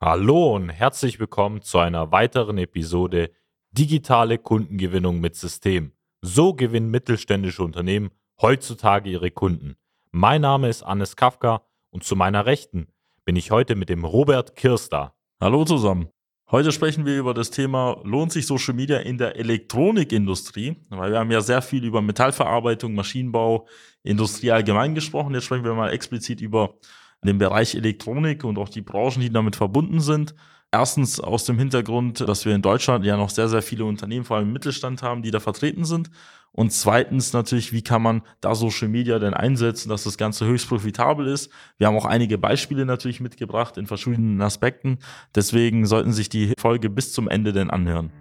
Hallo und herzlich willkommen zu einer weiteren Episode Digitale Kundengewinnung mit System. So gewinnen mittelständische Unternehmen heutzutage ihre Kunden. Mein Name ist Hannes Kafka und zu meiner Rechten bin ich heute mit dem Robert Kirster. Hallo zusammen. Heute sprechen wir über das Thema, lohnt sich Social Media in der Elektronikindustrie? Weil wir haben ja sehr viel über Metallverarbeitung, Maschinenbau, Industrie allgemein gesprochen. Jetzt sprechen wir mal explizit über den Bereich Elektronik und auch die Branchen, die damit verbunden sind. Erstens aus dem Hintergrund, dass wir in Deutschland ja noch sehr, sehr viele Unternehmen, vor allem im Mittelstand haben, die da vertreten sind. Und zweitens natürlich, wie kann man da Social Media denn einsetzen, dass das Ganze höchst profitabel ist. Wir haben auch einige Beispiele natürlich mitgebracht in verschiedenen Aspekten. Deswegen sollten sich die Folge bis zum Ende denn anhören.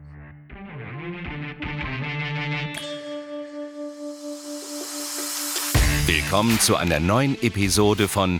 Willkommen zu einer neuen Episode von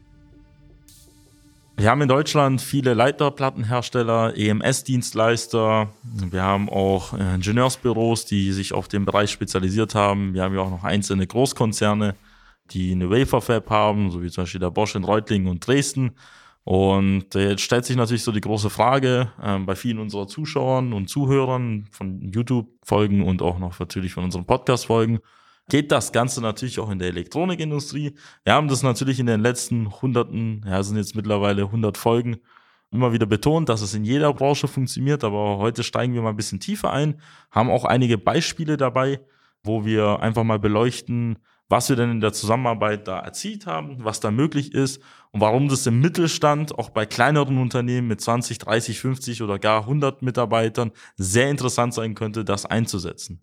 Wir haben in Deutschland viele Leiterplattenhersteller, EMS-Dienstleister. Wir haben auch äh, Ingenieursbüros, die sich auf den Bereich spezialisiert haben. Wir haben ja auch noch einzelne Großkonzerne, die eine Waferfab haben, so wie zum Beispiel der Bosch in Reutlingen und Dresden. Und äh, jetzt stellt sich natürlich so die große Frage äh, bei vielen unserer Zuschauern und Zuhörern von YouTube-Folgen und auch noch natürlich von unseren Podcast-Folgen geht das Ganze natürlich auch in der Elektronikindustrie. Wir haben das natürlich in den letzten hunderten, ja, sind jetzt mittlerweile 100 Folgen, immer wieder betont, dass es in jeder Branche funktioniert, aber heute steigen wir mal ein bisschen tiefer ein, haben auch einige Beispiele dabei, wo wir einfach mal beleuchten, was wir denn in der Zusammenarbeit da erzielt haben, was da möglich ist und warum das im Mittelstand, auch bei kleineren Unternehmen mit 20, 30, 50 oder gar 100 Mitarbeitern sehr interessant sein könnte, das einzusetzen.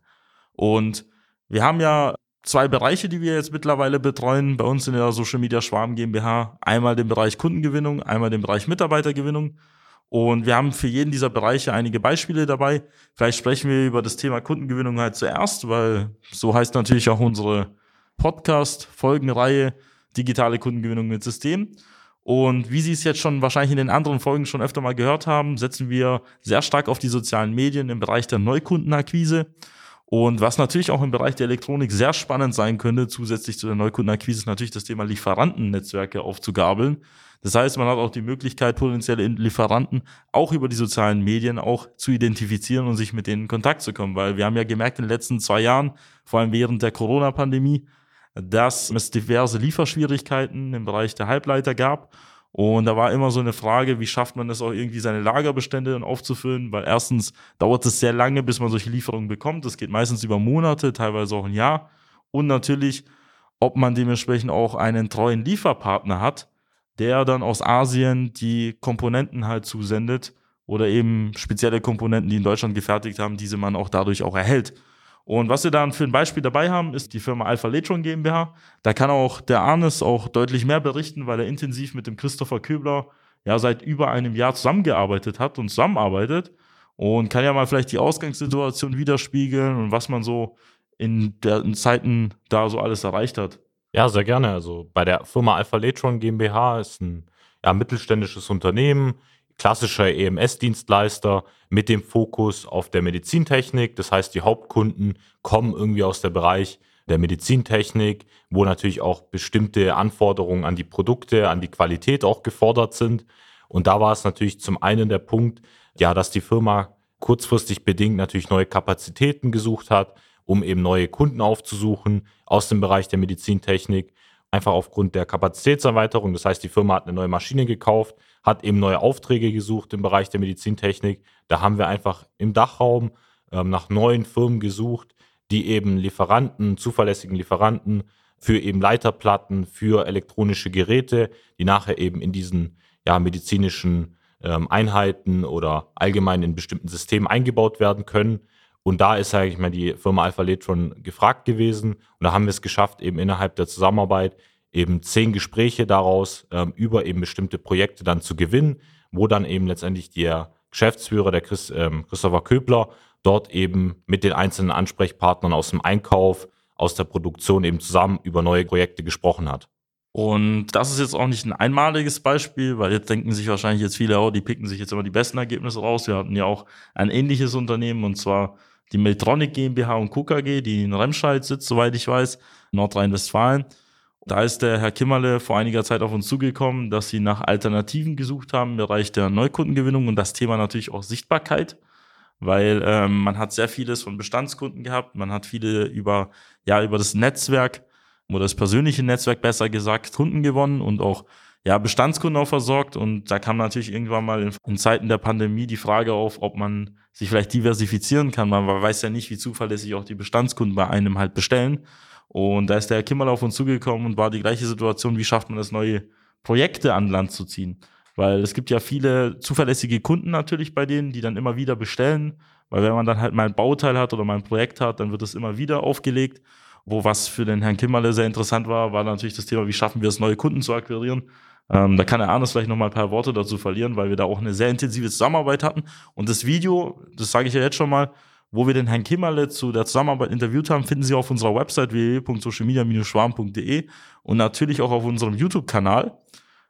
Und wir haben ja zwei Bereiche, die wir jetzt mittlerweile betreuen bei uns in der Social Media Schwarm GmbH. Einmal den Bereich Kundengewinnung, einmal den Bereich Mitarbeitergewinnung. Und wir haben für jeden dieser Bereiche einige Beispiele dabei. Vielleicht sprechen wir über das Thema Kundengewinnung halt zuerst, weil so heißt natürlich auch unsere Podcast-Folgenreihe Digitale Kundengewinnung mit System. Und wie Sie es jetzt schon wahrscheinlich in den anderen Folgen schon öfter mal gehört haben, setzen wir sehr stark auf die sozialen Medien im Bereich der Neukundenakquise. Und was natürlich auch im Bereich der Elektronik sehr spannend sein könnte, zusätzlich zu der Neukundenakquise, ist natürlich das Thema Lieferantennetzwerke aufzugabeln. Das heißt, man hat auch die Möglichkeit, potenzielle Lieferanten auch über die sozialen Medien auch zu identifizieren und sich mit denen in Kontakt zu kommen. Weil wir haben ja gemerkt in den letzten zwei Jahren, vor allem während der Corona-Pandemie, dass es diverse Lieferschwierigkeiten im Bereich der Halbleiter gab. Und da war immer so eine Frage, wie schafft man es auch irgendwie, seine Lagerbestände dann aufzufüllen? Weil erstens dauert es sehr lange, bis man solche Lieferungen bekommt. Das geht meistens über Monate, teilweise auch ein Jahr. Und natürlich, ob man dementsprechend auch einen treuen Lieferpartner hat, der dann aus Asien die Komponenten halt zusendet oder eben spezielle Komponenten, die in Deutschland gefertigt haben, diese man auch dadurch auch erhält. Und was wir dann für ein Beispiel dabei haben, ist die Firma Alpha Letron GmbH. Da kann auch der Arnes auch deutlich mehr berichten, weil er intensiv mit dem Christopher Köbler ja seit über einem Jahr zusammengearbeitet hat und zusammenarbeitet und kann ja mal vielleicht die Ausgangssituation widerspiegeln und was man so in den Zeiten da so alles erreicht hat. Ja, sehr gerne. Also bei der Firma Alpha Letron GmbH ist ein ja, mittelständisches Unternehmen klassischer EMS-Dienstleister mit dem Fokus auf der Medizintechnik. Das heißt, die Hauptkunden kommen irgendwie aus der Bereich der Medizintechnik, wo natürlich auch bestimmte Anforderungen an die Produkte, an die Qualität auch gefordert sind. Und da war es natürlich zum einen der Punkt, ja, dass die Firma kurzfristig bedingt natürlich neue Kapazitäten gesucht hat, um eben neue Kunden aufzusuchen aus dem Bereich der Medizintechnik einfach aufgrund der Kapazitätserweiterung. Das heißt, die Firma hat eine neue Maschine gekauft, hat eben neue Aufträge gesucht im Bereich der Medizintechnik. Da haben wir einfach im Dachraum ähm, nach neuen Firmen gesucht, die eben Lieferanten, zuverlässigen Lieferanten für eben Leiterplatten, für elektronische Geräte, die nachher eben in diesen ja, medizinischen ähm, Einheiten oder allgemein in bestimmten Systemen eingebaut werden können. Und da ist, sage ich mal, die Firma Alpha Letron gefragt gewesen. Und da haben wir es geschafft, eben innerhalb der Zusammenarbeit eben zehn Gespräche daraus ähm, über eben bestimmte Projekte dann zu gewinnen, wo dann eben letztendlich der Geschäftsführer, der Chris, ähm, Christopher Köbler, dort eben mit den einzelnen Ansprechpartnern aus dem Einkauf, aus der Produktion eben zusammen über neue Projekte gesprochen hat. Und das ist jetzt auch nicht ein einmaliges Beispiel, weil jetzt denken sich wahrscheinlich jetzt viele, oh, die picken sich jetzt immer die besten Ergebnisse raus. Wir hatten ja auch ein ähnliches Unternehmen und zwar die Meltronic GmbH und KKG, die in Remscheid sitzt, soweit ich weiß, Nordrhein-Westfalen. Da ist der Herr Kimmerle vor einiger Zeit auf uns zugekommen, dass sie nach Alternativen gesucht haben im Bereich der Neukundengewinnung und das Thema natürlich auch Sichtbarkeit weil ähm, man hat sehr vieles von Bestandskunden gehabt, man hat viele über, ja, über das Netzwerk oder das persönliche Netzwerk besser gesagt, Kunden gewonnen und auch ja, Bestandskunden auch versorgt. Und da kam natürlich irgendwann mal in, in, Zeiten der Pandemie die Frage auf, ob man sich vielleicht diversifizieren kann. Man weiß ja nicht, wie zuverlässig auch die Bestandskunden bei einem halt bestellen. Und da ist der Herr Kimmerl auf uns zugekommen und war die gleiche Situation, wie schafft man das, neue Projekte an Land zu ziehen. Weil es gibt ja viele zuverlässige Kunden natürlich bei denen, die dann immer wieder bestellen. Weil wenn man dann halt mal ein Bauteil hat oder mal ein Projekt hat, dann wird es immer wieder aufgelegt. Wo was für den Herrn Kimmerle sehr interessant war, war natürlich das Thema, wie schaffen wir es, neue Kunden zu akquirieren. Ähm, da kann der Arnes vielleicht noch mal ein paar Worte dazu verlieren, weil wir da auch eine sehr intensive Zusammenarbeit hatten. Und das Video, das sage ich ja jetzt schon mal, wo wir den Herrn Kimmerle zu der Zusammenarbeit interviewt haben, finden Sie auf unserer Website www.socialmedia-schwarm.de und natürlich auch auf unserem YouTube-Kanal.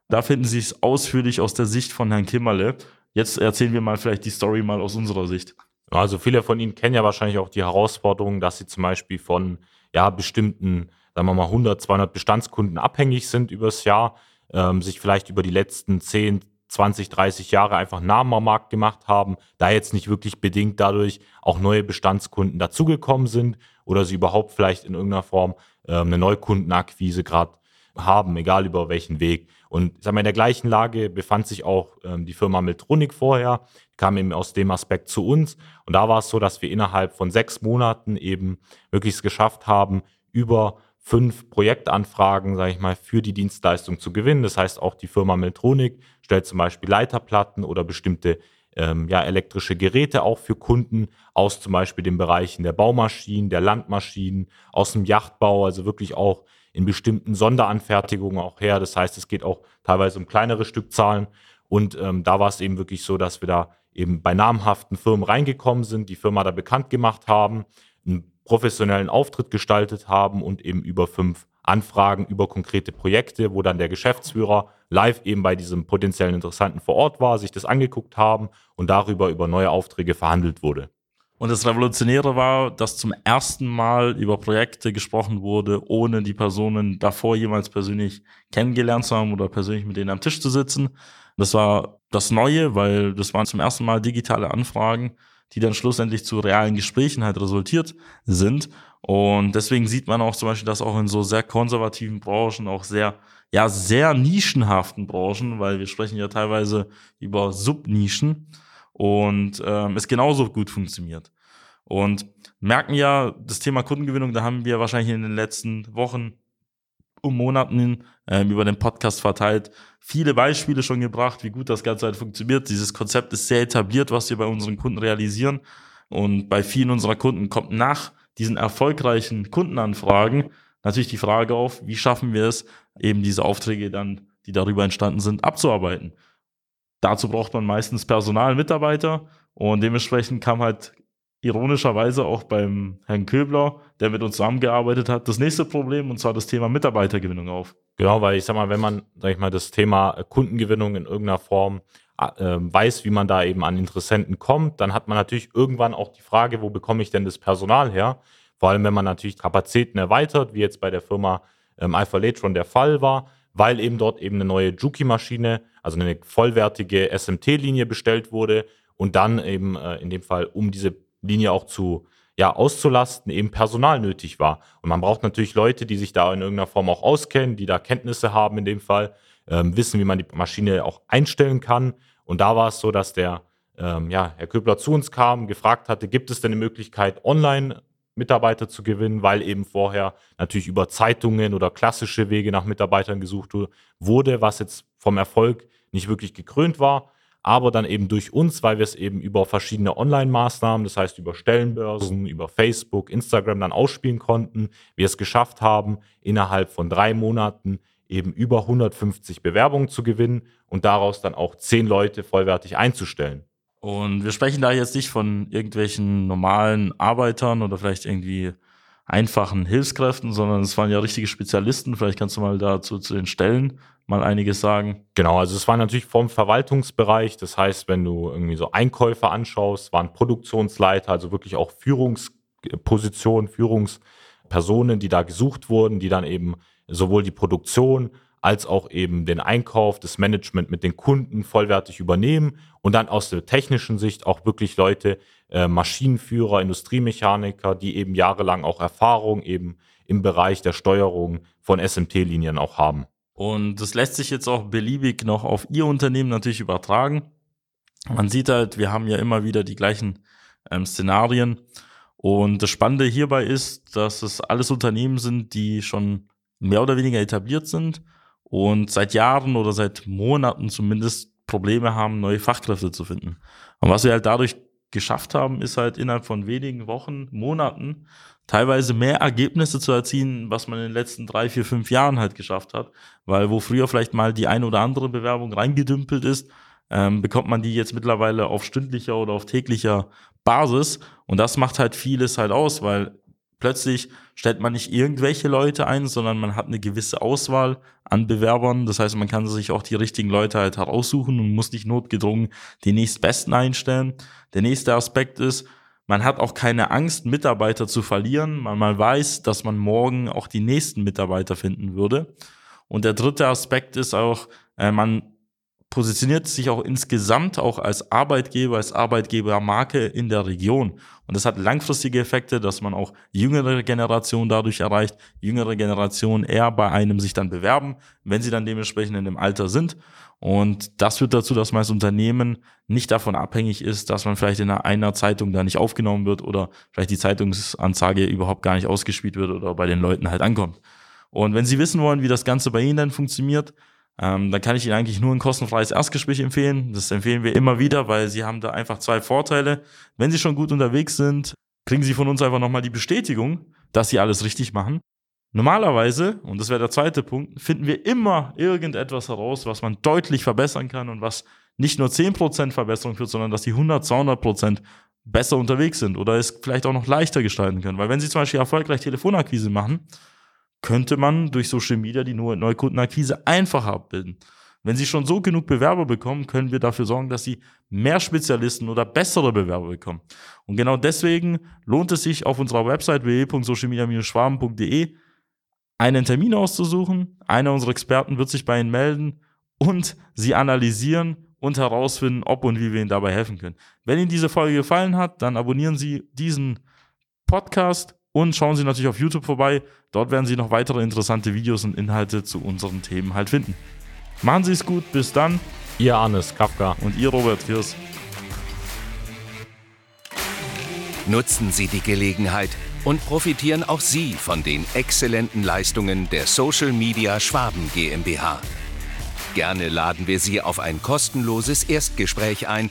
Da finden Sie es ausführlich aus der Sicht von Herrn Kimmerle. Jetzt erzählen wir mal vielleicht die Story mal aus unserer Sicht. Also viele von Ihnen kennen ja wahrscheinlich auch die Herausforderung, dass sie zum Beispiel von ja, bestimmten, sagen wir mal 100, 200 Bestandskunden abhängig sind übers Jahr, ähm, sich vielleicht über die letzten 10, 20, 30 Jahre einfach Namen am Markt gemacht haben, da jetzt nicht wirklich bedingt dadurch auch neue Bestandskunden dazugekommen sind oder sie überhaupt vielleicht in irgendeiner Form ähm, eine Neukundenakquise gerade haben, egal über welchen Weg. Und sag mal, in der gleichen Lage befand sich auch ähm, die Firma Miltronic vorher, kam eben aus dem Aspekt zu uns. Und da war es so, dass wir innerhalb von sechs Monaten eben wirklich es geschafft haben, über fünf Projektanfragen, sage ich mal, für die Dienstleistung zu gewinnen. Das heißt, auch die Firma Miltronic stellt zum Beispiel Leiterplatten oder bestimmte ähm, ja, elektrische Geräte auch für Kunden aus zum Beispiel den Bereichen der Baumaschinen, der Landmaschinen, aus dem Yachtbau, also wirklich auch in bestimmten Sonderanfertigungen auch her. Das heißt, es geht auch teilweise um kleinere Stückzahlen. Und ähm, da war es eben wirklich so, dass wir da eben bei namhaften Firmen reingekommen sind, die Firma da bekannt gemacht haben, professionellen Auftritt gestaltet haben und eben über fünf Anfragen über konkrete Projekte, wo dann der Geschäftsführer live eben bei diesem potenziellen Interessanten vor Ort war, sich das angeguckt haben und darüber über neue Aufträge verhandelt wurde. Und das Revolutionäre war, dass zum ersten Mal über Projekte gesprochen wurde, ohne die Personen davor jemals persönlich kennengelernt zu haben oder persönlich mit denen am Tisch zu sitzen. Das war das Neue, weil das waren zum ersten Mal digitale Anfragen, die dann schlussendlich zu realen Gesprächen halt resultiert sind. Und deswegen sieht man auch zum Beispiel, dass auch in so sehr konservativen Branchen, auch sehr, ja, sehr nischenhaften Branchen, weil wir sprechen ja teilweise über Subnischen, und ähm, es genauso gut funktioniert. Und merken ja, das Thema Kundengewinnung, da haben wir wahrscheinlich in den letzten Wochen und Monaten ähm, über den Podcast verteilt viele Beispiele schon gebracht, wie gut das Ganze halt funktioniert. Dieses Konzept ist sehr etabliert, was wir bei unseren Kunden realisieren. Und bei vielen unserer Kunden kommt nach diesen erfolgreichen Kundenanfragen natürlich die Frage auf, wie schaffen wir es, eben diese Aufträge dann, die darüber entstanden sind, abzuarbeiten. Dazu braucht man meistens Personal, Mitarbeiter und dementsprechend kam halt ironischerweise auch beim Herrn Köbler, der mit uns zusammengearbeitet hat, das nächste Problem und zwar das Thema Mitarbeitergewinnung auf. Genau, weil ich sag mal, wenn man, sag ich mal, das Thema Kundengewinnung in irgendeiner Form äh, weiß, wie man da eben an Interessenten kommt, dann hat man natürlich irgendwann auch die Frage, wo bekomme ich denn das Personal her? Vor allem, wenn man natürlich Kapazitäten erweitert, wie jetzt bei der Firma ähm, Alpha Latron der Fall war, weil eben dort eben eine neue Juki-Maschine, also eine vollwertige SMT-Linie bestellt wurde und dann eben äh, in dem Fall, um diese Linie auch zu ja, auszulasten, eben Personal nötig war. Und man braucht natürlich Leute, die sich da in irgendeiner Form auch auskennen, die da Kenntnisse haben in dem Fall, ähm, wissen, wie man die Maschine auch einstellen kann. Und da war es so, dass der ähm, ja, Herr Köbler zu uns kam, gefragt hatte, gibt es denn eine Möglichkeit, online Mitarbeiter zu gewinnen, weil eben vorher natürlich über Zeitungen oder klassische Wege nach Mitarbeitern gesucht wurde, was jetzt vom Erfolg nicht wirklich gekrönt war, aber dann eben durch uns, weil wir es eben über verschiedene Online-Maßnahmen, das heißt über Stellenbörsen, über Facebook, Instagram dann ausspielen konnten, wir es geschafft haben, innerhalb von drei Monaten eben über 150 Bewerbungen zu gewinnen und daraus dann auch zehn Leute vollwertig einzustellen. Und wir sprechen da jetzt nicht von irgendwelchen normalen Arbeitern oder vielleicht irgendwie einfachen Hilfskräften, sondern es waren ja richtige Spezialisten. Vielleicht kannst du mal dazu zu den Stellen mal einiges sagen. Genau, also es war natürlich vom Verwaltungsbereich. Das heißt, wenn du irgendwie so Einkäufer anschaust, waren Produktionsleiter, also wirklich auch Führungspositionen, Führungspersonen, die da gesucht wurden, die dann eben sowohl die Produktion als auch eben den Einkauf, das Management mit den Kunden vollwertig übernehmen und dann aus der technischen Sicht auch wirklich Leute, äh, Maschinenführer, Industriemechaniker, die eben jahrelang auch Erfahrung eben im Bereich der Steuerung von SMT-Linien auch haben. Und das lässt sich jetzt auch beliebig noch auf Ihr Unternehmen natürlich übertragen. Man sieht halt, wir haben ja immer wieder die gleichen ähm, Szenarien. Und das Spannende hierbei ist, dass es alles Unternehmen sind, die schon mehr oder weniger etabliert sind und seit Jahren oder seit Monaten zumindest Probleme haben, neue Fachkräfte zu finden. Und was wir halt dadurch geschafft haben, ist halt innerhalb von wenigen Wochen, Monaten teilweise mehr Ergebnisse zu erzielen, was man in den letzten drei, vier, fünf Jahren halt geschafft hat. Weil wo früher vielleicht mal die ein oder andere Bewerbung reingedümpelt ist, ähm, bekommt man die jetzt mittlerweile auf stündlicher oder auf täglicher Basis. Und das macht halt vieles halt aus, weil plötzlich stellt man nicht irgendwelche Leute ein, sondern man hat eine gewisse Auswahl an Bewerbern. Das heißt, man kann sich auch die richtigen Leute halt heraussuchen und muss nicht notgedrungen die nächstbesten einstellen. Der nächste Aspekt ist, man hat auch keine Angst, Mitarbeiter zu verlieren, weil man weiß, dass man morgen auch die nächsten Mitarbeiter finden würde. Und der dritte Aspekt ist auch, äh, man positioniert sich auch insgesamt auch als Arbeitgeber, als Arbeitgebermarke in der Region. Und das hat langfristige Effekte, dass man auch jüngere Generationen dadurch erreicht, jüngere Generationen eher bei einem sich dann bewerben, wenn sie dann dementsprechend in dem Alter sind. Und das führt dazu, dass man als Unternehmen nicht davon abhängig ist, dass man vielleicht in einer Zeitung da nicht aufgenommen wird oder vielleicht die Zeitungsanzeige überhaupt gar nicht ausgespielt wird oder bei den Leuten halt ankommt. Und wenn Sie wissen wollen, wie das Ganze bei Ihnen dann funktioniert, ähm, dann kann ich Ihnen eigentlich nur ein kostenfreies Erstgespräch empfehlen. Das empfehlen wir immer wieder, weil Sie haben da einfach zwei Vorteile. Wenn Sie schon gut unterwegs sind, kriegen Sie von uns einfach nochmal die Bestätigung, dass Sie alles richtig machen. Normalerweise, und das wäre der zweite Punkt, finden wir immer irgendetwas heraus, was man deutlich verbessern kann und was nicht nur 10% Verbesserung führt, sondern dass die 100, 200% besser unterwegs sind oder es vielleicht auch noch leichter gestalten können. Weil wenn Sie zum Beispiel erfolgreich Telefonakquise machen, könnte man durch Social Media die Neukundenakquise einfacher abbilden. Wenn Sie schon so genug Bewerber bekommen, können wir dafür sorgen, dass Sie mehr Spezialisten oder bessere Bewerber bekommen. Und genau deswegen lohnt es sich auf unserer Website www.socialmedia-schwaben.de einen Termin auszusuchen. Einer unserer Experten wird sich bei Ihnen melden und Sie analysieren und herausfinden, ob und wie wir Ihnen dabei helfen können. Wenn Ihnen diese Folge gefallen hat, dann abonnieren Sie diesen Podcast und schauen Sie natürlich auf YouTube vorbei. Dort werden Sie noch weitere interessante Videos und Inhalte zu unseren Themen halt finden. Machen Sie es gut, bis dann. Ihr Arnes Kafka. Und Ihr Robert Kirs. Nutzen Sie die Gelegenheit und profitieren auch Sie von den exzellenten Leistungen der Social Media Schwaben GmbH. Gerne laden wir Sie auf ein kostenloses Erstgespräch ein,